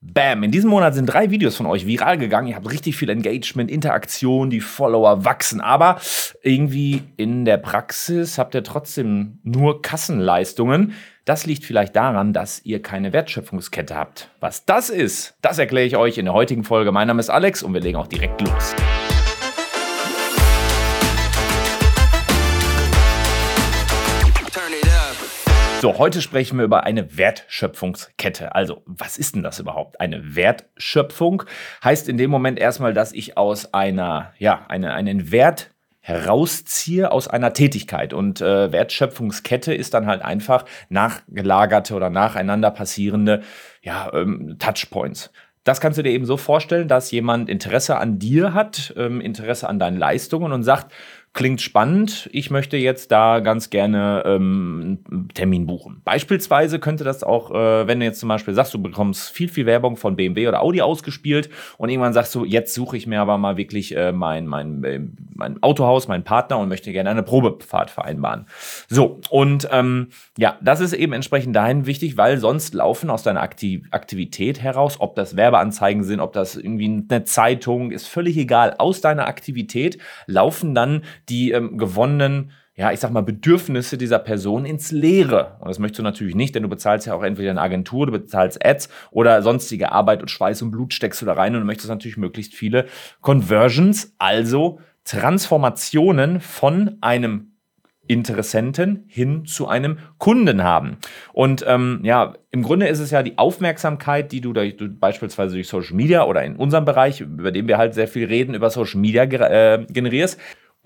Bam, in diesem Monat sind drei Videos von euch viral gegangen. Ihr habt richtig viel Engagement, Interaktion, die Follower wachsen. Aber irgendwie in der Praxis habt ihr trotzdem nur Kassenleistungen. Das liegt vielleicht daran, dass ihr keine Wertschöpfungskette habt. Was das ist, das erkläre ich euch in der heutigen Folge. Mein Name ist Alex und wir legen auch direkt los. So, heute sprechen wir über eine Wertschöpfungskette. Also, was ist denn das überhaupt? Eine Wertschöpfung heißt in dem Moment erstmal, dass ich aus einer, ja, eine, einen Wert herausziehe aus einer Tätigkeit. Und äh, Wertschöpfungskette ist dann halt einfach nachgelagerte oder nacheinander passierende ja, ähm, Touchpoints. Das kannst du dir eben so vorstellen, dass jemand Interesse an dir hat, ähm, Interesse an deinen Leistungen und sagt, klingt spannend, ich möchte jetzt da ganz gerne ähm, einen Termin buchen. Beispielsweise könnte das auch, äh, wenn du jetzt zum Beispiel sagst, du bekommst viel, viel Werbung von BMW oder Audi ausgespielt und irgendwann sagst du, jetzt suche ich mir aber mal wirklich äh, mein, mein, äh, mein Autohaus, meinen Partner und möchte gerne eine Probefahrt vereinbaren. So, und ähm, ja, das ist eben entsprechend dahin wichtig, weil sonst laufen aus deiner Aktiv Aktivität heraus, ob das Werbeanzeigen sind, ob das irgendwie eine Zeitung, ist völlig egal, aus deiner Aktivität laufen dann die ähm, gewonnenen ja, ich sag mal, Bedürfnisse dieser Person ins Leere. Und das möchtest du natürlich nicht, denn du bezahlst ja auch entweder eine Agentur, du bezahlst Ads oder sonstige Arbeit und Schweiß und Blut steckst du da rein und du möchtest natürlich möglichst viele Conversions, also Transformationen von einem Interessenten hin zu einem Kunden haben. Und ähm, ja, im Grunde ist es ja die Aufmerksamkeit, die du, durch, du beispielsweise durch Social Media oder in unserem Bereich, über den wir halt sehr viel reden, über Social Media äh, generierst.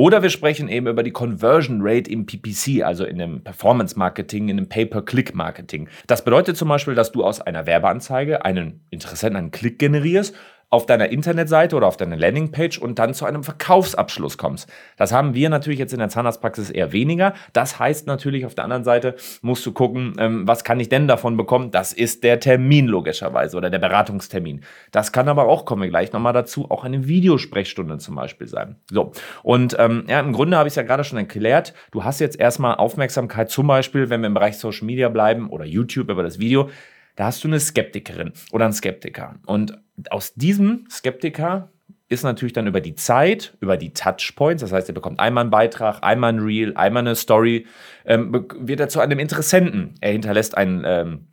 Oder wir sprechen eben über die Conversion Rate im PPC, also in dem Performance Marketing, in dem Pay-per-Click-Marketing. Das bedeutet zum Beispiel, dass du aus einer Werbeanzeige einen Interessenten, einen Klick generierst auf deiner Internetseite oder auf deiner Landingpage und dann zu einem Verkaufsabschluss kommst. Das haben wir natürlich jetzt in der Zahnarztpraxis eher weniger. Das heißt natürlich auf der anderen Seite musst du gucken, ähm, was kann ich denn davon bekommen? Das ist der Termin logischerweise oder der Beratungstermin. Das kann aber auch, kommen wir gleich nochmal dazu, auch eine Videosprechstunde zum Beispiel sein. So, und ähm, ja, im Grunde habe ich es ja gerade schon erklärt. Du hast jetzt erstmal Aufmerksamkeit, zum Beispiel, wenn wir im Bereich Social Media bleiben oder YouTube über das Video, da hast du eine Skeptikerin oder einen Skeptiker. Und aus diesem Skeptiker ist natürlich dann über die Zeit, über die Touchpoints, das heißt, er bekommt einmal einen Beitrag, einmal ein Reel, einmal eine Story, ähm, wird er zu einem Interessenten. Er hinterlässt ein ähm,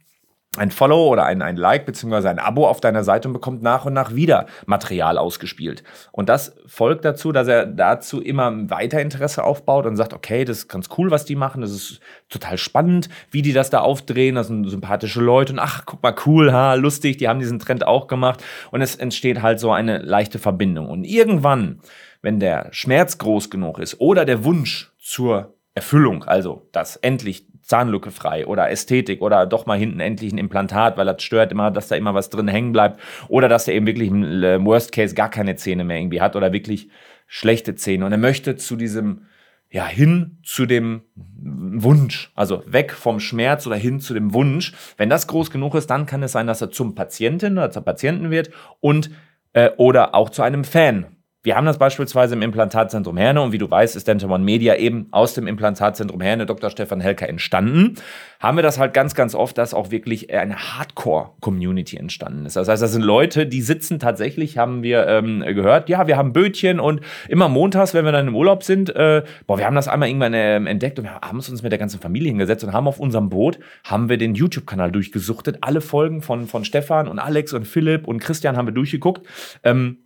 ein Follow oder ein, ein Like beziehungsweise ein Abo auf deiner Seite und bekommt nach und nach wieder Material ausgespielt. Und das folgt dazu, dass er dazu immer weiter Interesse aufbaut und sagt, okay, das ist ganz cool, was die machen, das ist total spannend, wie die das da aufdrehen, das sind sympathische Leute und ach, guck mal, cool, ha, lustig, die haben diesen Trend auch gemacht und es entsteht halt so eine leichte Verbindung. Und irgendwann, wenn der Schmerz groß genug ist oder der Wunsch zur Erfüllung, also dass endlich Zahnlücke frei oder Ästhetik oder doch mal hinten endlich ein Implantat, weil das stört immer, dass da immer was drin hängen bleibt oder dass er eben wirklich im äh, Worst Case gar keine Zähne mehr irgendwie hat oder wirklich schlechte Zähne und er möchte zu diesem ja, hin zu dem Wunsch, also weg vom Schmerz oder hin zu dem Wunsch. Wenn das groß genug ist, dann kann es sein, dass er zum Patientin oder zur Patienten wird und äh, oder auch zu einem Fan wir haben das beispielsweise im Implantatzentrum Herne und wie du weißt, ist Dental Media eben aus dem Implantatzentrum Herne, Dr. Stefan Helker, entstanden. Haben wir das halt ganz, ganz oft, dass auch wirklich eine Hardcore-Community entstanden ist. Das heißt, das sind Leute, die sitzen tatsächlich, haben wir ähm, gehört, ja, wir haben Bötchen und immer montags, wenn wir dann im Urlaub sind, äh, boah, wir haben das einmal irgendwann äh, entdeckt und wir haben uns mit der ganzen Familie hingesetzt und haben auf unserem Boot, haben wir den YouTube-Kanal durchgesuchtet. Alle Folgen von, von Stefan und Alex und Philipp und Christian haben wir durchgeguckt. Ähm,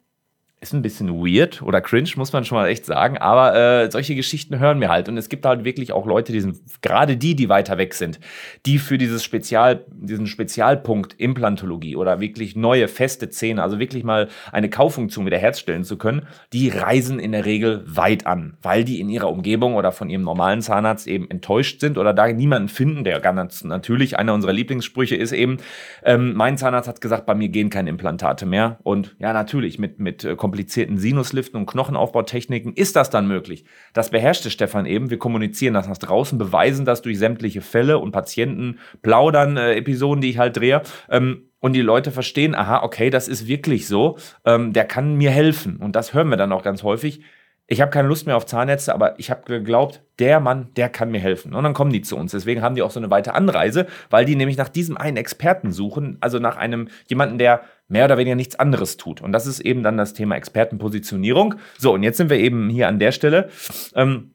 ist ein bisschen weird oder cringe, muss man schon mal echt sagen. Aber äh, solche Geschichten hören wir halt. Und es gibt halt wirklich auch Leute, die sind, gerade die, die weiter weg sind, die für dieses Spezial, diesen Spezialpunkt Implantologie oder wirklich neue feste Zähne, also wirklich mal eine Kaufunktion wieder herstellen zu können, die reisen in der Regel weit an, weil die in ihrer Umgebung oder von ihrem normalen Zahnarzt eben enttäuscht sind oder da niemanden finden, der ganz natürlich einer unserer Lieblingssprüche ist eben, ähm, mein Zahnarzt hat gesagt, bei mir gehen keine Implantate mehr. Und ja, natürlich, mit, mit äh, komplizierten Sinusliften und Knochenaufbautechniken ist das dann möglich. Das beherrschte Stefan eben. Wir kommunizieren das nach draußen, beweisen das durch sämtliche Fälle und Patienten, plaudern äh, Episoden, die ich halt drehe. Ähm, und die Leute verstehen, aha, okay, das ist wirklich so, ähm, der kann mir helfen. Und das hören wir dann auch ganz häufig. ich habe keine Lust mehr auf Zahnärzte, aber ich habe geglaubt, der Mann, der kann mir helfen. Und dann kommen die zu uns. Deswegen haben die auch so eine weite Anreise, weil die nämlich nach diesem einen Experten suchen, also nach einem jemanden, der mehr oder weniger nichts anderes tut. Und das ist eben dann das Thema Expertenpositionierung. So, und jetzt sind wir eben hier an der Stelle, ähm,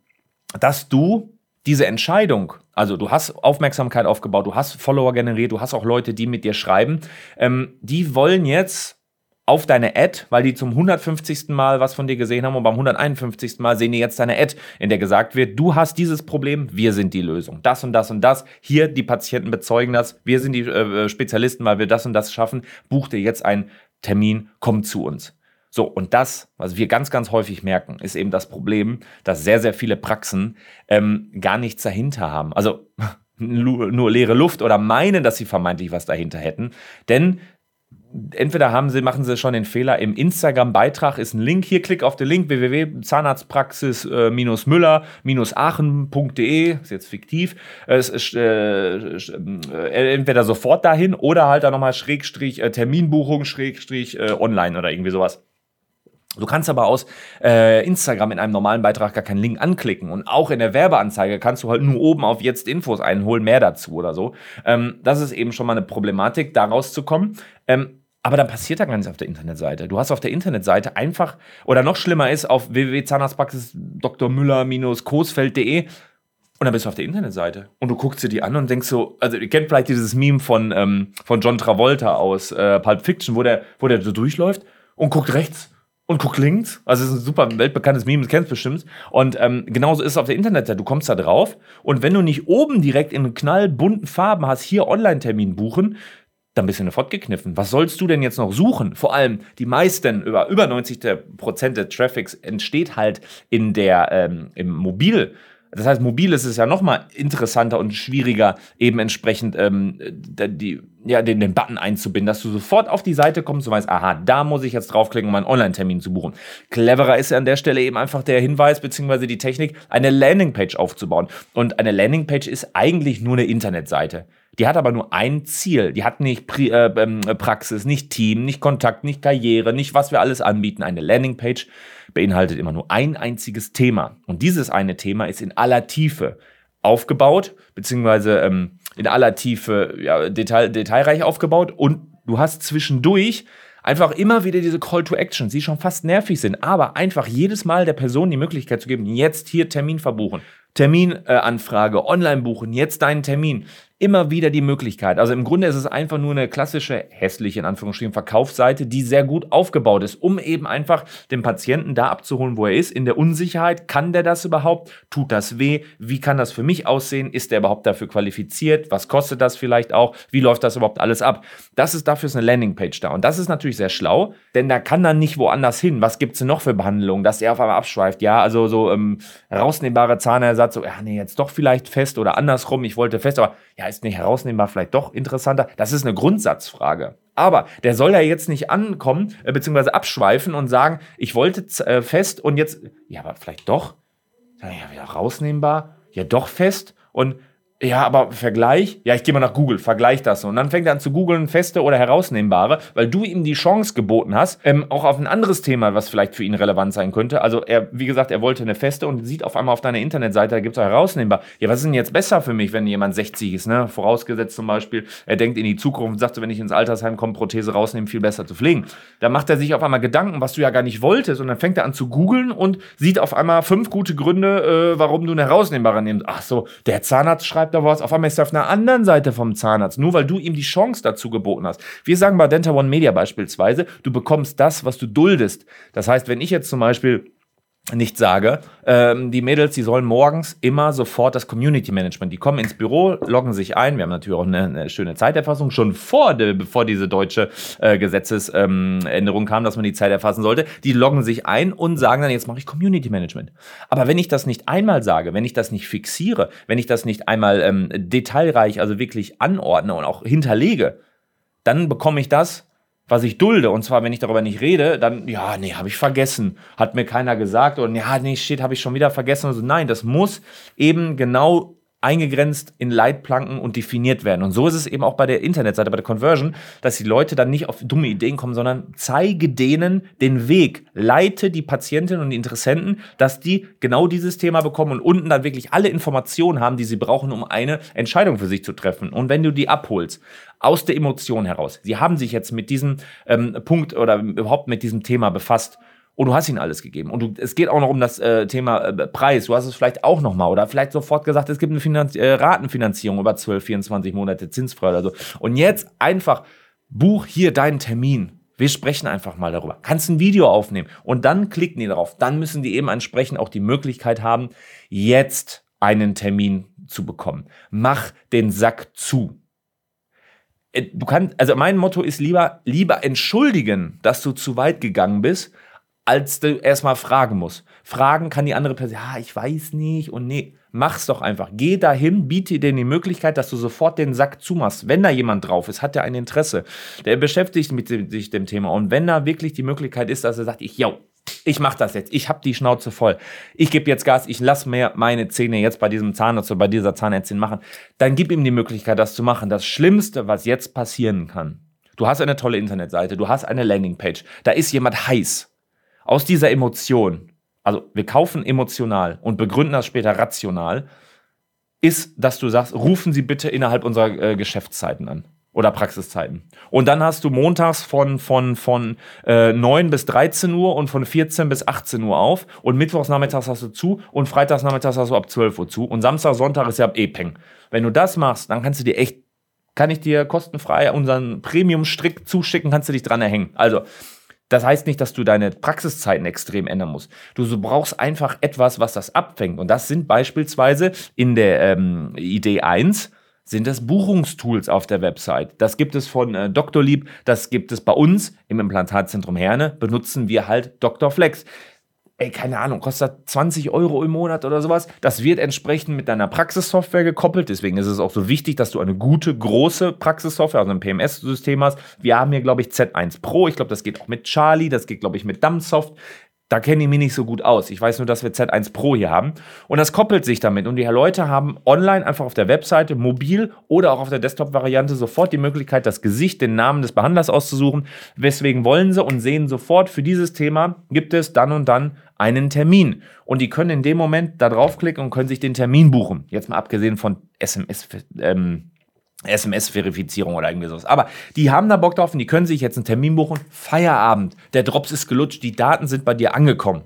dass du diese Entscheidung, also du hast Aufmerksamkeit aufgebaut, du hast Follower generiert, du hast auch Leute, die mit dir schreiben, ähm, die wollen jetzt auf deine Ad, weil die zum 150. Mal was von dir gesehen haben und beim 151. Mal sehen die jetzt deine Ad, in der gesagt wird, du hast dieses Problem, wir sind die Lösung. Das und das und das. Hier, die Patienten bezeugen das, wir sind die äh, Spezialisten, weil wir das und das schaffen. Buch dir jetzt einen Termin, komm zu uns. So, und das, was wir ganz, ganz häufig merken, ist eben das Problem, dass sehr, sehr viele Praxen ähm, gar nichts dahinter haben. Also nur leere Luft oder meinen, dass sie vermeintlich was dahinter hätten. Denn entweder haben sie, machen sie schon den Fehler, im Instagram-Beitrag ist ein Link, hier klick auf den Link www.zahnarztpraxis-müller-aachen.de, ist jetzt fiktiv, ist, äh, äh, entweder sofort dahin oder halt dann nochmal Schrägstrich äh, Terminbuchung, Schrägstrich äh, online oder irgendwie sowas. Du kannst aber aus äh, Instagram in einem normalen Beitrag gar keinen Link anklicken. Und auch in der Werbeanzeige kannst du halt nur oben auf jetzt Infos einholen, mehr dazu oder so. Ähm, das ist eben schon mal eine Problematik, da rauszukommen. Ähm, aber dann passiert da gar nichts auf der Internetseite. Du hast auf der Internetseite einfach, oder noch schlimmer ist, auf www.zahnarztpraxis Dr. Müller-Coesfeld.de und dann bist du auf der Internetseite und du guckst dir die an und denkst so, also ihr kennt vielleicht dieses Meme von, ähm, von John Travolta aus äh, Pulp Fiction, wo der, wo der so durchläuft und guckt rechts und guck links. Also es ist ein super weltbekanntes Meme, das kennst du bestimmt. Und ähm, genauso ist es auf der Internetseite. Du kommst da drauf und wenn du nicht oben direkt in knallbunten Farben hast, hier Online-Termin buchen, dann bist du eine fortgekniffen. Was sollst du denn jetzt noch suchen? Vor allem die meisten, über, über 90 Prozent des Traffics entsteht halt in der, ähm, im Mobil. Das heißt, mobil ist es ja noch mal interessanter und schwieriger, eben entsprechend ähm, die, ja, den, den Button einzubinden, dass du sofort auf die Seite kommst und weißt, aha, da muss ich jetzt draufklicken, um einen Online-Termin zu buchen. Cleverer ist ja an der Stelle eben einfach der Hinweis bzw. die Technik, eine Landingpage aufzubauen. Und eine Landingpage ist eigentlich nur eine Internetseite. Die hat aber nur ein Ziel. Die hat nicht Pri äh, ähm, Praxis, nicht Team, nicht Kontakt, nicht Karriere, nicht was wir alles anbieten. Eine Landingpage beinhaltet immer nur ein einziges Thema. Und dieses eine Thema ist in aller Tiefe aufgebaut, beziehungsweise ähm, in aller Tiefe ja, detail, detailreich aufgebaut. Und du hast zwischendurch einfach immer wieder diese Call to Action, die schon fast nervig sind, aber einfach jedes Mal der Person die Möglichkeit zu geben, jetzt hier Termin verbuchen. Terminanfrage, äh, online buchen, jetzt deinen Termin immer wieder die Möglichkeit. Also im Grunde ist es einfach nur eine klassische, hässliche in Anführungsstrichen Verkaufsseite, die sehr gut aufgebaut ist, um eben einfach den Patienten da abzuholen, wo er ist, in der Unsicherheit. Kann der das überhaupt? Tut das weh? Wie kann das für mich aussehen? Ist der überhaupt dafür qualifiziert? Was kostet das vielleicht auch? Wie läuft das überhaupt alles ab? Das ist dafür eine Landingpage da. Und das ist natürlich sehr schlau, denn da kann dann nicht woanders hin. Was gibt es denn noch für Behandlungen, dass er auf einmal abschweift? Ja, also so ähm, rausnehmbare Zahnersatz, so, ja, nee, jetzt doch vielleicht fest oder andersrum. Ich wollte fest, aber ja, ist nicht herausnehmbar vielleicht doch interessanter? Das ist eine Grundsatzfrage. Aber der soll ja jetzt nicht ankommen, äh, beziehungsweise abschweifen und sagen, ich wollte äh, fest und jetzt, ja, aber vielleicht doch, ja, wieder rausnehmbar, ja, doch fest und ja, aber Vergleich, ja, ich gehe mal nach Google, vergleich das. Und dann fängt er an zu googeln, feste oder herausnehmbare, weil du ihm die Chance geboten hast, ähm, auch auf ein anderes Thema, was vielleicht für ihn relevant sein könnte. Also er, wie gesagt, er wollte eine feste und sieht auf einmal auf deiner Internetseite, da gibt es herausnehmbar. Ja, was ist denn jetzt besser für mich, wenn jemand 60 ist, ne? Vorausgesetzt zum Beispiel, er denkt in die Zukunft und sagt so, wenn ich ins Altersheim komme, Prothese rausnehmen, viel besser zu pflegen. Da macht er sich auf einmal Gedanken, was du ja gar nicht wolltest und dann fängt er an zu googeln und sieht auf einmal fünf gute Gründe, äh, warum du eine herausnehmbare nimmst. Ach so, der Zahnarzt schreibt da was, auf einmal ist er auf einer anderen Seite vom Zahnarzt, nur weil du ihm die Chance dazu geboten hast. Wir sagen bei Dental One Media beispielsweise, du bekommst das, was du duldest. Das heißt, wenn ich jetzt zum Beispiel nicht sage. Ähm, die Mädels, die sollen morgens immer sofort das Community Management. Die kommen ins Büro, loggen sich ein. Wir haben natürlich auch eine, eine schöne Zeiterfassung schon vor, de, bevor diese deutsche äh, Gesetzesänderung ähm, kam, dass man die Zeit erfassen sollte. Die loggen sich ein und sagen dann, jetzt mache ich Community Management. Aber wenn ich das nicht einmal sage, wenn ich das nicht fixiere, wenn ich das nicht einmal ähm, detailreich, also wirklich anordne und auch hinterlege, dann bekomme ich das was ich dulde. Und zwar, wenn ich darüber nicht rede, dann, ja, nee, habe ich vergessen. Hat mir keiner gesagt. Und ja, nee, shit, habe ich schon wieder vergessen. Also nein, das muss eben genau eingegrenzt in Leitplanken und definiert werden. Und so ist es eben auch bei der Internetseite, bei der Conversion, dass die Leute dann nicht auf dumme Ideen kommen, sondern zeige denen den Weg, leite die Patientinnen und die Interessenten, dass die genau dieses Thema bekommen und unten dann wirklich alle Informationen haben, die sie brauchen, um eine Entscheidung für sich zu treffen. Und wenn du die abholst, aus der Emotion heraus, sie haben sich jetzt mit diesem ähm, Punkt oder überhaupt mit diesem Thema befasst, und du hast ihnen alles gegeben. Und du, es geht auch noch um das äh, Thema äh, Preis. Du hast es vielleicht auch noch mal oder vielleicht sofort gesagt, es gibt eine Finanz äh, Ratenfinanzierung über 12, 24 Monate zinsfrei oder so. Und jetzt einfach buch hier deinen Termin. Wir sprechen einfach mal darüber. Kannst ein Video aufnehmen und dann klicken die darauf. Dann müssen die eben entsprechend auch die Möglichkeit haben, jetzt einen Termin zu bekommen. Mach den Sack zu. Äh, du kannst, also mein Motto ist lieber, lieber entschuldigen, dass du zu weit gegangen bist, als du erstmal fragen musst. Fragen kann die andere Person, ja, ich weiß nicht und nee, mach's doch einfach. Geh dahin, biete dir die Möglichkeit, dass du sofort den Sack zumachst. Wenn da jemand drauf ist, hat er ein Interesse. Der beschäftigt mit dem, sich dem Thema. Und wenn da wirklich die Möglichkeit ist, dass er sagt, ich, yo, ich mach das jetzt, ich hab die Schnauze voll, ich gebe jetzt Gas, ich lass mir meine Zähne jetzt bei diesem Zahnarzt oder bei dieser Zahnärztin machen, dann gib ihm die Möglichkeit, das zu machen. Das Schlimmste, was jetzt passieren kann, du hast eine tolle Internetseite, du hast eine Landingpage, da ist jemand heiß aus dieser Emotion, also wir kaufen emotional und begründen das später rational, ist, dass du sagst, rufen Sie bitte innerhalb unserer äh, Geschäftszeiten an oder Praxiszeiten. Und dann hast du montags von, von, von äh, 9 bis 13 Uhr und von 14 bis 18 Uhr auf und mittwochs nachmittags hast du zu und freitags nachmittags hast du ab 12 Uhr zu und Samstag, Sonntag ist ja ab E-Peng. Wenn du das machst, dann kannst du dir echt, kann ich dir kostenfrei unseren Premium-Strick zuschicken, kannst du dich dran erhängen. Also, das heißt nicht, dass du deine Praxiszeiten extrem ändern musst. Du brauchst einfach etwas, was das abfängt. Und das sind beispielsweise in der ähm, Idee 1 sind das Buchungstools auf der Website. Das gibt es von äh, Dr. Lieb, das gibt es bei uns im Implantatzentrum Herne, benutzen wir halt Dr. Flex ey, keine Ahnung, kostet 20 Euro im Monat oder sowas. Das wird entsprechend mit deiner Praxissoftware gekoppelt. Deswegen ist es auch so wichtig, dass du eine gute, große Praxissoftware, also ein PMS-System hast. Wir haben hier, glaube ich, Z1 Pro. Ich glaube, das geht auch mit Charlie, das geht, glaube ich, mit Dumbsoft. Da kenne ich mich nicht so gut aus. Ich weiß nur, dass wir Z1 Pro hier haben. Und das koppelt sich damit. Und die Leute haben online einfach auf der Webseite, mobil oder auch auf der Desktop-Variante sofort die Möglichkeit, das Gesicht, den Namen des Behandlers auszusuchen. Weswegen wollen sie und sehen sofort, für dieses Thema gibt es dann und dann einen Termin. Und die können in dem Moment da draufklicken und können sich den Termin buchen. Jetzt mal abgesehen von SMS, ähm, SMS-Verifizierung oder irgendwie sowas. Aber die haben da Bock drauf und die können sich jetzt einen Termin buchen. Feierabend. Der Drops ist gelutscht, die Daten sind bei dir angekommen.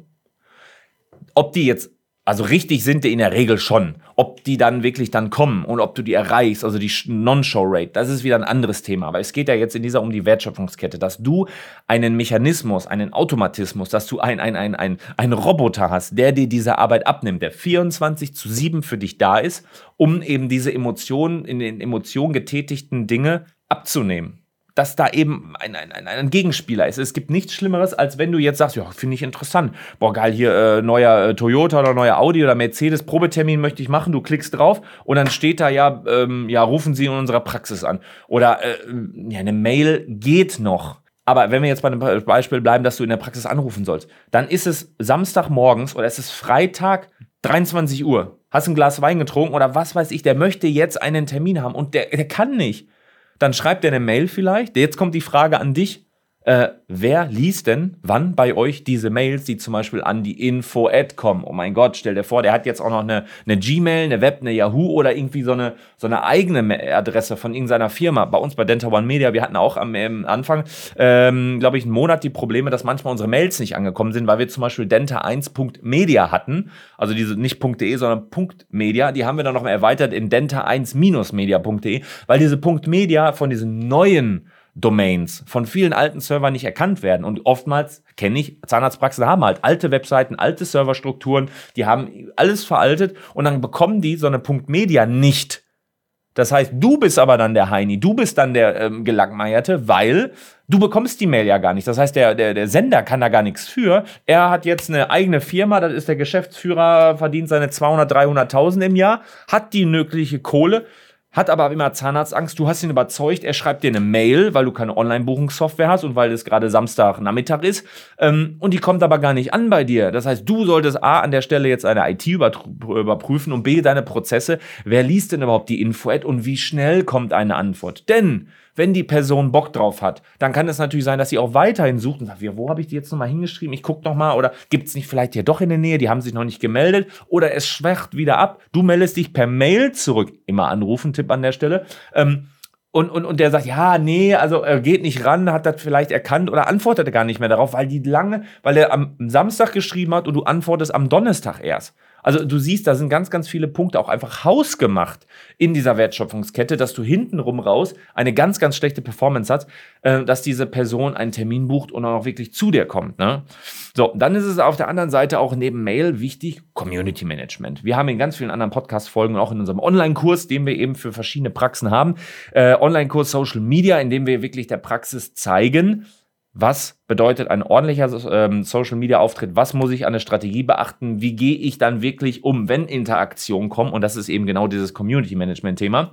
Ob die jetzt also richtig sind die in der Regel schon. Ob die dann wirklich dann kommen und ob du die erreichst, also die Non-Show-Rate, das ist wieder ein anderes Thema. Aber es geht ja jetzt in dieser um die Wertschöpfungskette, dass du einen Mechanismus, einen Automatismus, dass du ein, ein, ein, ein, ein Roboter hast, der dir diese Arbeit abnimmt, der 24 zu 7 für dich da ist, um eben diese Emotionen, in den Emotionen getätigten Dinge abzunehmen dass da eben ein, ein, ein, ein, Gegenspieler ist. Es gibt nichts Schlimmeres, als wenn du jetzt sagst, ja, finde ich interessant. Boah, geil, hier äh, neuer äh, Toyota oder neuer Audi oder Mercedes, Probetermin möchte ich machen, du klickst drauf und dann steht da ja, ähm, ja, rufen Sie in unserer Praxis an. Oder äh, ja, eine Mail geht noch. Aber wenn wir jetzt bei dem Beispiel bleiben, dass du in der Praxis anrufen sollst, dann ist es Samstagmorgens oder es ist Freitag 23 Uhr. Hast ein Glas Wein getrunken oder was weiß ich, der möchte jetzt einen Termin haben und der, der kann nicht dann schreibt er eine Mail vielleicht. Jetzt kommt die Frage an dich. Äh, wer liest denn wann bei euch diese Mails, die zum Beispiel an die Info-Ad kommen? Oh mein Gott, stell dir vor, der hat jetzt auch noch eine, eine Gmail, eine Web, eine Yahoo oder irgendwie so eine, so eine eigene Adresse von irgendeiner Firma. Bei uns bei Denta One Media, wir hatten auch am Anfang, ähm, glaube ich, einen Monat die Probleme, dass manchmal unsere Mails nicht angekommen sind, weil wir zum Beispiel Denta1.media hatten. Also diese nicht .de, sondern .media. Die haben wir dann noch mal erweitert in denta1-media.de, weil diese .media von diesen neuen Domains von vielen alten Servern nicht erkannt werden. Und oftmals kenne ich, Zahnarztpraxen haben halt alte Webseiten, alte Serverstrukturen, die haben alles veraltet und dann bekommen die so eine Punkt Media nicht. Das heißt, du bist aber dann der Heini, du bist dann der ähm, Gelangmeierte, weil du bekommst die Mail ja gar nicht. Das heißt, der, der, der Sender kann da gar nichts für. Er hat jetzt eine eigene Firma, das ist der Geschäftsführer, verdient seine 200, 300.000 im Jahr, hat die mögliche Kohle, hat aber immer Zahnarztangst. Du hast ihn überzeugt, er schreibt dir eine Mail, weil du keine Online-Buchungssoftware hast und weil es gerade Samstagnachmittag ist. Ähm, und die kommt aber gar nicht an bei dir. Das heißt, du solltest A, an der Stelle jetzt eine IT überprüfen und B, deine Prozesse. Wer liest denn überhaupt die Info-Ad und wie schnell kommt eine Antwort? Denn wenn die Person Bock drauf hat, dann kann es natürlich sein, dass sie auch weiterhin sucht und sagt, wo habe ich die jetzt nochmal hingeschrieben? Ich gucke nochmal oder gibt es nicht vielleicht hier doch in der Nähe, die haben sich noch nicht gemeldet oder es schwächt wieder ab. Du meldest dich per Mail zurück. Immer anrufen, Tipp an der Stelle. Ähm, und, und, und der sagt, ja, nee, also er geht nicht ran, hat das vielleicht erkannt oder antwortet gar nicht mehr darauf, weil die lange, weil er am Samstag geschrieben hat und du antwortest am Donnerstag erst. Also du siehst, da sind ganz, ganz viele Punkte auch einfach hausgemacht in dieser Wertschöpfungskette, dass du hintenrum raus eine ganz, ganz schlechte Performance hast, äh, dass diese Person einen Termin bucht und auch wirklich zu dir kommt. Ne? So, dann ist es auf der anderen Seite auch neben Mail wichtig, Community Management. Wir haben in ganz vielen anderen Podcast-Folgen und auch in unserem Online-Kurs, den wir eben für verschiedene Praxen haben, äh, Online-Kurs Social Media, in dem wir wirklich der Praxis zeigen, was bedeutet ein ordentlicher ähm, Social Media Auftritt? Was muss ich an der Strategie beachten? Wie gehe ich dann wirklich um, wenn Interaktionen kommen? Und das ist eben genau dieses Community Management Thema.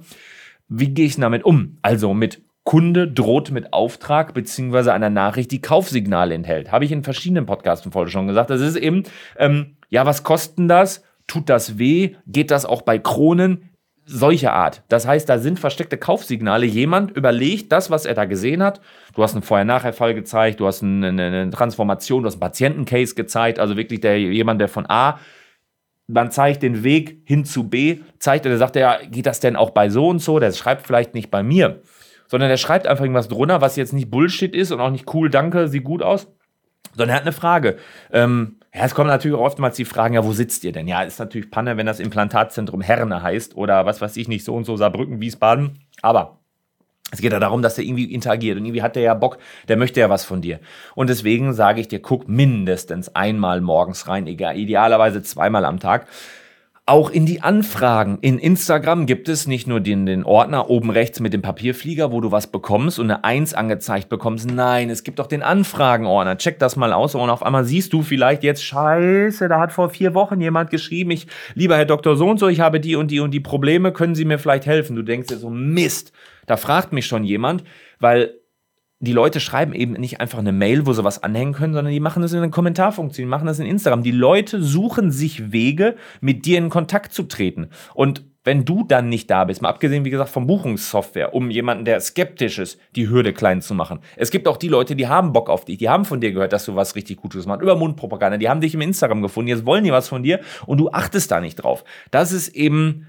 Wie gehe ich damit um? Also mit Kunde droht mit Auftrag beziehungsweise einer Nachricht, die Kaufsignale enthält. Habe ich in verschiedenen Podcasten vorher schon gesagt. Das ist eben, ähm, ja, was kosten das? Tut das weh? Geht das auch bei Kronen? Solche Art. Das heißt, da sind versteckte Kaufsignale. Jemand überlegt das, was er da gesehen hat. Du hast einen Vorher-Nachher-Fall gezeigt, du hast eine, eine, Transformation, du hast einen Patientencase gezeigt, also wirklich der, jemand, der von A, man zeigt den Weg hin zu B, zeigt er sagt, ja, geht das denn auch bei so und so? Der schreibt vielleicht nicht bei mir, sondern der schreibt einfach irgendwas drunter, was jetzt nicht Bullshit ist und auch nicht cool, danke, sieht gut aus, sondern er hat eine Frage. Ähm, ja, es kommen natürlich auch oftmals die Fragen, ja, wo sitzt ihr denn? Ja, ist natürlich Panne, wenn das Implantatzentrum Herne heißt oder was weiß ich nicht, so und so Saarbrücken, Wiesbaden. Aber es geht ja darum, dass der irgendwie interagiert und irgendwie hat der ja Bock, der möchte ja was von dir. Und deswegen sage ich dir, guck mindestens einmal morgens rein, egal, idealerweise zweimal am Tag auch in die Anfragen. In Instagram gibt es nicht nur den, den Ordner oben rechts mit dem Papierflieger, wo du was bekommst und eine Eins angezeigt bekommst. Nein, es gibt auch den Anfragenordner. Check das mal aus und auf einmal siehst du vielleicht jetzt, scheiße, da hat vor vier Wochen jemand geschrieben, ich, lieber Herr Doktor so und so, ich habe die und die und die Probleme, können Sie mir vielleicht helfen? Du denkst dir so, Mist, da fragt mich schon jemand, weil die Leute schreiben eben nicht einfach eine Mail, wo sie was anhängen können, sondern die machen das in einer Kommentarfunktion, die machen das in Instagram. Die Leute suchen sich Wege, mit dir in Kontakt zu treten. Und wenn du dann nicht da bist, mal abgesehen, wie gesagt, vom Buchungssoftware, um jemanden, der skeptisch ist, die Hürde klein zu machen. Es gibt auch die Leute, die haben Bock auf dich, die haben von dir gehört, dass du was richtig Gutes machst, über Mundpropaganda, die haben dich im Instagram gefunden, jetzt wollen die was von dir und du achtest da nicht drauf. Das ist eben,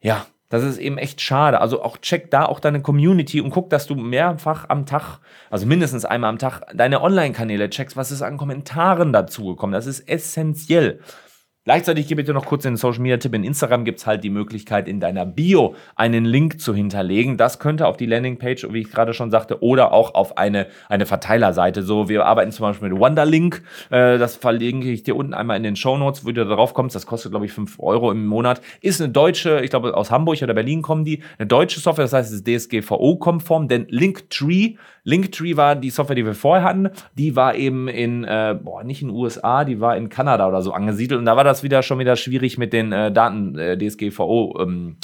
ja, das ist eben echt schade. Also auch check da auch deine Community und guck, dass du mehrfach am Tag, also mindestens einmal am Tag, deine Online-Kanäle checkst, was ist an Kommentaren dazugekommen. Das ist essentiell. Gleichzeitig gebe ich dir noch kurz den Social Media Tipp. In Instagram gibt es halt die Möglichkeit, in deiner Bio einen Link zu hinterlegen. Das könnte auf die Landingpage, wie ich gerade schon sagte, oder auch auf eine, eine Verteilerseite. So, wir arbeiten zum Beispiel mit Wonderlink. Äh, das verlinke ich dir unten einmal in den Show Notes, wo du darauf kommst. Das kostet, glaube ich, 5 Euro im Monat. Ist eine deutsche, ich glaube, aus Hamburg oder Berlin kommen die. Eine deutsche Software, das heißt, es ist DSGVO-konform, denn Linktree Linktree war die Software, die wir vorher hatten. Die war eben in, äh, boah, nicht in den USA, die war in Kanada oder so angesiedelt. Und da war das wieder schon wieder schwierig mit den äh, Daten äh, DSGVO ähm.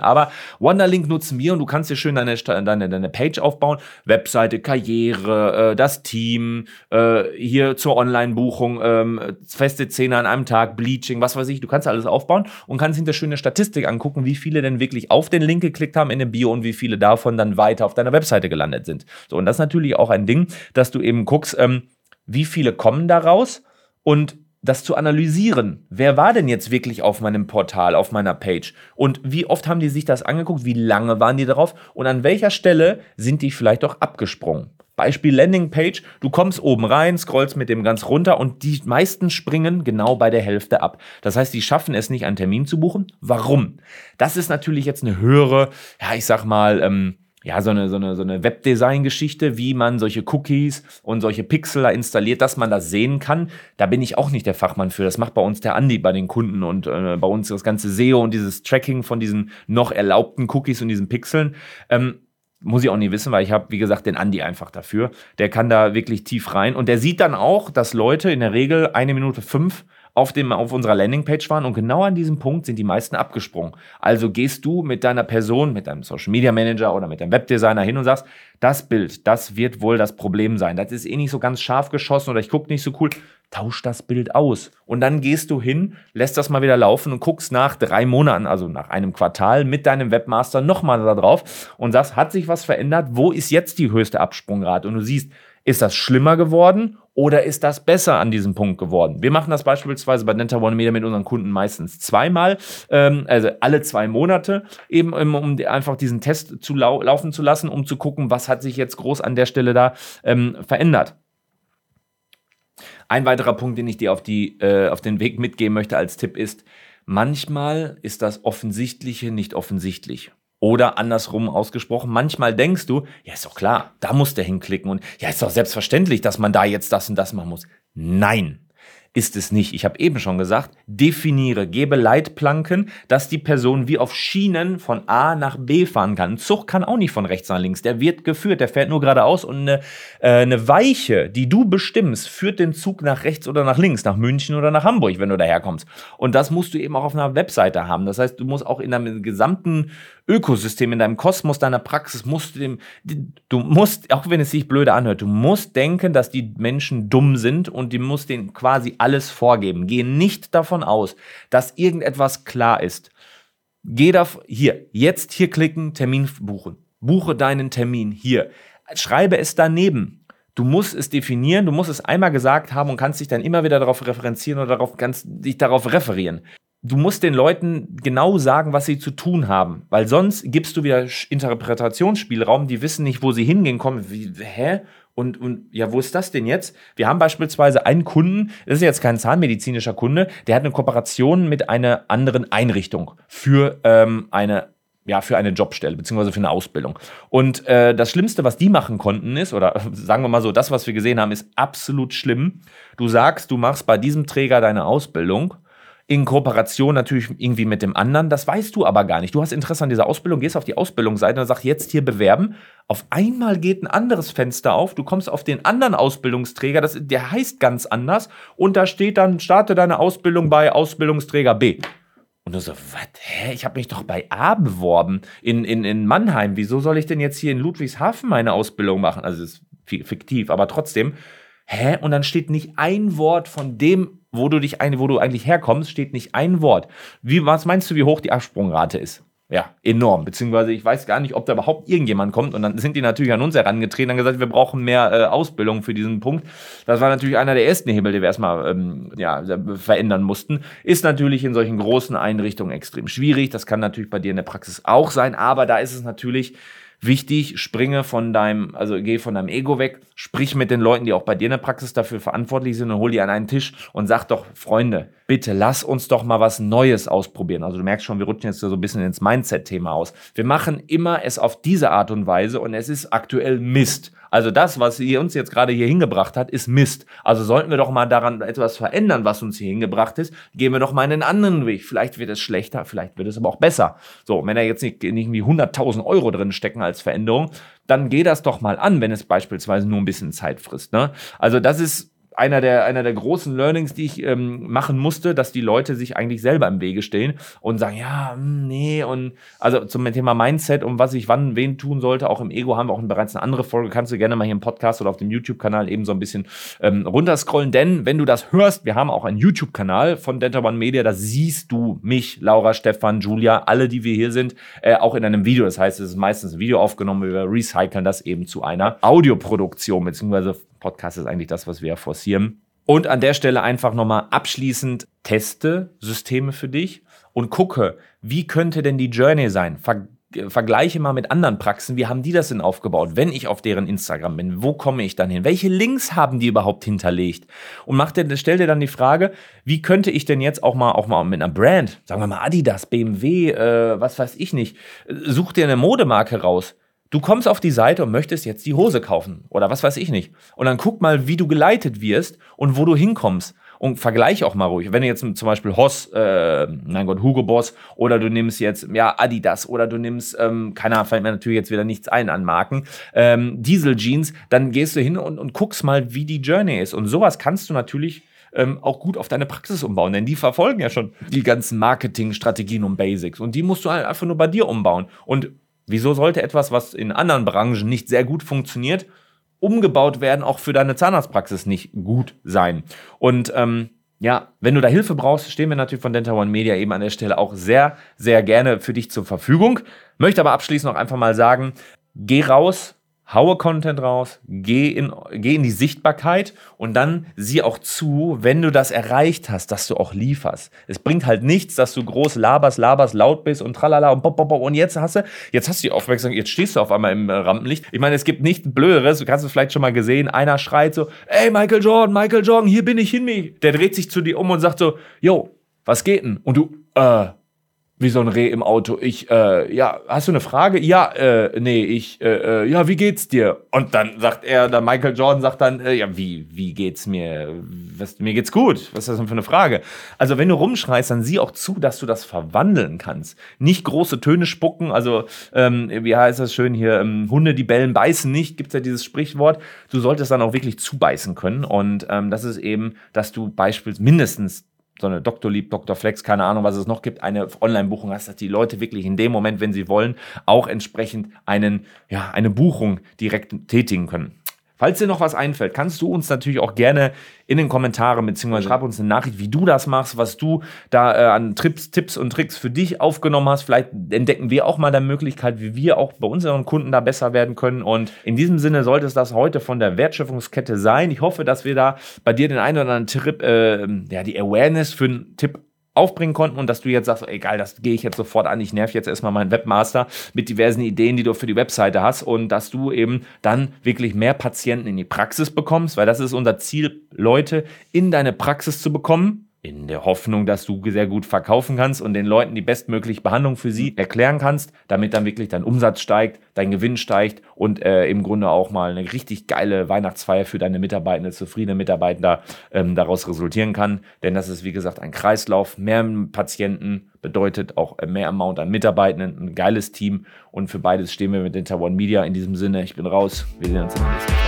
Aber Wonderlink nutzen wir und du kannst dir schön deine, deine, deine Page aufbauen. Webseite, Karriere, äh, das Team, äh, hier zur Online-Buchung, ähm, feste Zähne an einem Tag, Bleaching, was weiß ich. Du kannst alles aufbauen und kannst hinter schöne Statistik angucken, wie viele denn wirklich auf den Link geklickt haben in dem Bio und wie viele davon dann weiter auf deiner Webseite gelandet sind. So, und das ist natürlich auch ein Ding, dass du eben guckst, ähm, wie viele kommen daraus und das zu analysieren. Wer war denn jetzt wirklich auf meinem Portal, auf meiner Page? Und wie oft haben die sich das angeguckt? Wie lange waren die darauf? Und an welcher Stelle sind die vielleicht auch abgesprungen? Beispiel Landingpage, du kommst oben rein, scrollst mit dem ganz runter und die meisten springen genau bei der Hälfte ab. Das heißt, die schaffen es nicht, einen Termin zu buchen. Warum? Das ist natürlich jetzt eine höhere, ja, ich sag mal, ähm, ja, so eine, so eine, so eine Webdesign-Geschichte, wie man solche Cookies und solche Pixel installiert, dass man das sehen kann. Da bin ich auch nicht der Fachmann für. Das macht bei uns der Andi bei den Kunden und äh, bei uns das ganze SEO und dieses Tracking von diesen noch erlaubten Cookies und diesen Pixeln. Ähm, muss ich auch nie wissen, weil ich habe, wie gesagt, den Andi einfach dafür. Der kann da wirklich tief rein und der sieht dann auch, dass Leute in der Regel eine Minute fünf auf, dem, auf unserer Landingpage waren und genau an diesem Punkt sind die meisten abgesprungen. Also gehst du mit deiner Person, mit deinem Social Media Manager oder mit deinem Webdesigner hin und sagst, das Bild, das wird wohl das Problem sein. Das ist eh nicht so ganz scharf geschossen oder ich gucke nicht so cool. Tausch das Bild aus. Und dann gehst du hin, lässt das mal wieder laufen und guckst nach drei Monaten, also nach einem Quartal mit deinem Webmaster nochmal da drauf und sagst, hat sich was verändert? Wo ist jetzt die höchste Absprungrate? Und du siehst, ist das schlimmer geworden oder ist das besser an diesem Punkt geworden? Wir machen das beispielsweise bei Denta One Media mit unseren Kunden meistens zweimal, ähm, also alle zwei Monate, eben um einfach diesen Test zu lau laufen zu lassen, um zu gucken, was hat sich jetzt groß an der Stelle da ähm, verändert. Ein weiterer Punkt, den ich dir auf, die, äh, auf den Weg mitgeben möchte als Tipp ist, manchmal ist das Offensichtliche nicht offensichtlich. Oder andersrum ausgesprochen, manchmal denkst du, ja, ist doch klar, da muss der hinklicken und ja, ist doch selbstverständlich, dass man da jetzt das und das machen muss. Nein ist es nicht. Ich habe eben schon gesagt, definiere, gebe Leitplanken, dass die Person wie auf Schienen von A nach B fahren kann. Ein Zug kann auch nicht von rechts nach links. Der wird geführt, der fährt nur geradeaus und eine, äh, eine Weiche, die du bestimmst, führt den Zug nach rechts oder nach links, nach München oder nach Hamburg, wenn du daherkommst. Und das musst du eben auch auf einer Webseite haben. Das heißt, du musst auch in deinem gesamten Ökosystem, in deinem Kosmos, deiner Praxis, musst du dem, du musst, auch wenn es sich blöde anhört, du musst denken, dass die Menschen dumm sind und die musst denen quasi alles vorgeben. Geh nicht davon aus, dass irgendetwas klar ist. Geh da hier, jetzt hier klicken, Termin buchen. Buche deinen Termin hier. Schreibe es daneben. Du musst es definieren, du musst es einmal gesagt haben und kannst dich dann immer wieder darauf referenzieren oder darauf, kannst dich darauf referieren. Du musst den Leuten genau sagen, was sie zu tun haben, weil sonst gibst du wieder Interpretationsspielraum, die wissen nicht, wo sie hingehen, kommen, wie, hä? Und, und ja, wo ist das denn jetzt? Wir haben beispielsweise einen Kunden, das ist jetzt kein zahnmedizinischer Kunde, der hat eine Kooperation mit einer anderen Einrichtung für ähm, eine ja, für eine Jobstelle, beziehungsweise für eine Ausbildung. Und äh, das Schlimmste, was die machen konnten, ist, oder sagen wir mal so, das, was wir gesehen haben, ist absolut schlimm. Du sagst, du machst bei diesem Träger deine Ausbildung in Kooperation natürlich irgendwie mit dem anderen. Das weißt du aber gar nicht. Du hast Interesse an dieser Ausbildung, gehst auf die Ausbildungsseite und sagst, jetzt hier bewerben. Auf einmal geht ein anderes Fenster auf. Du kommst auf den anderen Ausbildungsträger, das, der heißt ganz anders. Und da steht dann, starte deine Ausbildung bei Ausbildungsträger B. Und du so, was? Hä? Ich habe mich doch bei A beworben in, in, in Mannheim. Wieso soll ich denn jetzt hier in Ludwigshafen meine Ausbildung machen? Also, es ist fiktiv, aber trotzdem. Hä? Und dann steht nicht ein Wort von dem wo du dich ein, wo du eigentlich herkommst, steht nicht ein Wort. Wie, was meinst du, wie hoch die Absprungrate ist? Ja, enorm. Beziehungsweise ich weiß gar nicht, ob da überhaupt irgendjemand kommt. Und dann sind die natürlich an uns herangetreten und gesagt, wir brauchen mehr äh, Ausbildung für diesen Punkt. Das war natürlich einer der ersten Hebel, die wir erstmal ähm, ja, verändern mussten. Ist natürlich in solchen großen Einrichtungen extrem schwierig. Das kann natürlich bei dir in der Praxis auch sein. Aber da ist es natürlich Wichtig, springe von deinem, also geh von deinem Ego weg, sprich mit den Leuten, die auch bei dir in der Praxis dafür verantwortlich sind und hol die an einen Tisch und sag doch, Freunde, bitte lass uns doch mal was Neues ausprobieren. Also du merkst schon, wir rutschen jetzt so ein bisschen ins Mindset-Thema aus. Wir machen immer es auf diese Art und Weise und es ist aktuell Mist. Also das, was ihr uns jetzt gerade hier hingebracht hat, ist Mist. Also sollten wir doch mal daran etwas verändern, was uns hier hingebracht ist. Gehen wir doch mal einen anderen Weg. Vielleicht wird es schlechter, vielleicht wird es aber auch besser. So, wenn da jetzt nicht, nicht irgendwie 100.000 Euro drin stecken als Veränderung, dann geh das doch mal an, wenn es beispielsweise nur ein bisschen Zeit frisst. Ne? Also das ist einer der, einer der großen Learnings, die ich ähm, machen musste, dass die Leute sich eigentlich selber im Wege stehen und sagen, ja, hm, nee, und also zum Thema Mindset und was ich wann wen tun sollte, auch im Ego haben wir auch bereits eine andere Folge, kannst du gerne mal hier im Podcast oder auf dem YouTube-Kanal eben so ein bisschen ähm, runterscrollen, denn wenn du das hörst, wir haben auch einen YouTube-Kanal von Denta One Media, da siehst du mich, Laura, Stefan, Julia, alle, die wir hier sind, äh, auch in einem Video. Das heißt, es ist meistens ein Video aufgenommen, wir recyceln das eben zu einer Audioproduktion, beziehungsweise Podcast ist eigentlich das, was wir forcieren. Und an der Stelle einfach nochmal abschließend teste Systeme für dich und gucke, wie könnte denn die Journey sein? Ver vergleiche mal mit anderen Praxen, wie haben die das denn aufgebaut, wenn ich auf deren Instagram bin, wo komme ich dann hin, welche Links haben die überhaupt hinterlegt? Und mach dir, stell dir dann die Frage, wie könnte ich denn jetzt auch mal, auch mal mit einer Brand, sagen wir mal Adidas, BMW, äh, was weiß ich nicht, such dir eine Modemarke raus, Du kommst auf die Seite und möchtest jetzt die Hose kaufen oder was weiß ich nicht. Und dann guck mal, wie du geleitet wirst und wo du hinkommst. Und vergleich auch mal ruhig. Wenn du jetzt zum Beispiel Hoss, äh, mein Gott, Hugo Boss oder du nimmst jetzt ja Adidas oder du nimmst, ähm, keiner fällt mir natürlich jetzt wieder nichts ein an Marken, ähm, Diesel Jeans, dann gehst du hin und, und guckst mal, wie die Journey ist. Und sowas kannst du natürlich ähm, auch gut auf deine Praxis umbauen, denn die verfolgen ja schon die ganzen Marketingstrategien und Basics und die musst du halt einfach nur bei dir umbauen. Und wieso sollte etwas, was in anderen Branchen nicht sehr gut funktioniert, umgebaut werden, auch für deine Zahnarztpraxis nicht gut sein? Und ähm, ja, wenn du da Hilfe brauchst, stehen wir natürlich von Dental One Media eben an der Stelle auch sehr, sehr gerne für dich zur Verfügung. Möchte aber abschließend noch einfach mal sagen, geh raus, haue Content raus, geh in, geh in die Sichtbarkeit und dann sieh auch zu, wenn du das erreicht hast, dass du auch lieferst. Es bringt halt nichts, dass du groß laberst, laberst, laut bist und tralala und pop, pop, pop und jetzt hast du, jetzt hast du die Aufmerksamkeit, jetzt stehst du auf einmal im äh, Rampenlicht. Ich meine, es gibt nichts Blöderes, du kannst es vielleicht schon mal gesehen, einer schreit so, ey Michael Jordan, Michael Jordan, hier bin ich, hin mich. Der dreht sich zu dir um und sagt so, yo, was geht denn? Und du, äh, wie so ein Reh im Auto. Ich, äh, ja, hast du eine Frage? Ja, äh, nee, ich, äh, äh, ja, wie geht's dir? Und dann sagt er, der Michael Jordan sagt dann, äh, ja, wie, wie geht's mir? Was, mir geht's gut. Was ist das denn für eine Frage? Also, wenn du rumschreist, dann sieh auch zu, dass du das verwandeln kannst. Nicht große Töne spucken, also, ähm, wie heißt das schön hier, ähm, Hunde, die bellen, beißen nicht, gibt's ja dieses Sprichwort. Du solltest dann auch wirklich zubeißen können. Und ähm, das ist eben, dass du beispielsweise mindestens so eine Dr. Lieb, Dr. Flex, keine Ahnung, was es noch gibt, eine Online-Buchung hast, dass die Leute wirklich in dem Moment, wenn sie wollen, auch entsprechend einen, ja, eine Buchung direkt tätigen können. Falls dir noch was einfällt, kannst du uns natürlich auch gerne in den Kommentaren beziehungsweise schreib uns eine Nachricht, wie du das machst, was du da äh, an Trips, Tipps und Tricks für dich aufgenommen hast. Vielleicht entdecken wir auch mal eine Möglichkeit, wie wir auch bei unseren Kunden da besser werden können. Und in diesem Sinne sollte es das heute von der Wertschöpfungskette sein. Ich hoffe, dass wir da bei dir den einen oder anderen Tipp, äh, ja, die Awareness für einen Tipp aufbringen konnten und dass du jetzt sagst, egal, das gehe ich jetzt sofort an, ich nerv jetzt erstmal meinen Webmaster mit diversen Ideen, die du für die Webseite hast und dass du eben dann wirklich mehr Patienten in die Praxis bekommst, weil das ist unser Ziel, Leute in deine Praxis zu bekommen, in der Hoffnung, dass du sehr gut verkaufen kannst und den Leuten die bestmögliche Behandlung für sie erklären kannst, damit dann wirklich dein Umsatz steigt, dein Gewinn steigt und äh, im Grunde auch mal eine richtig geile Weihnachtsfeier für deine Mitarbeitende, zufriedene Mitarbeiter ähm, daraus resultieren kann. Denn das ist, wie gesagt, ein Kreislauf. Mehr Patienten bedeutet auch mehr Amount an Mitarbeitenden, ein geiles Team und für beides stehen wir mit Inter One Media. In diesem Sinne, ich bin raus. Wir sehen uns im nächsten Mal.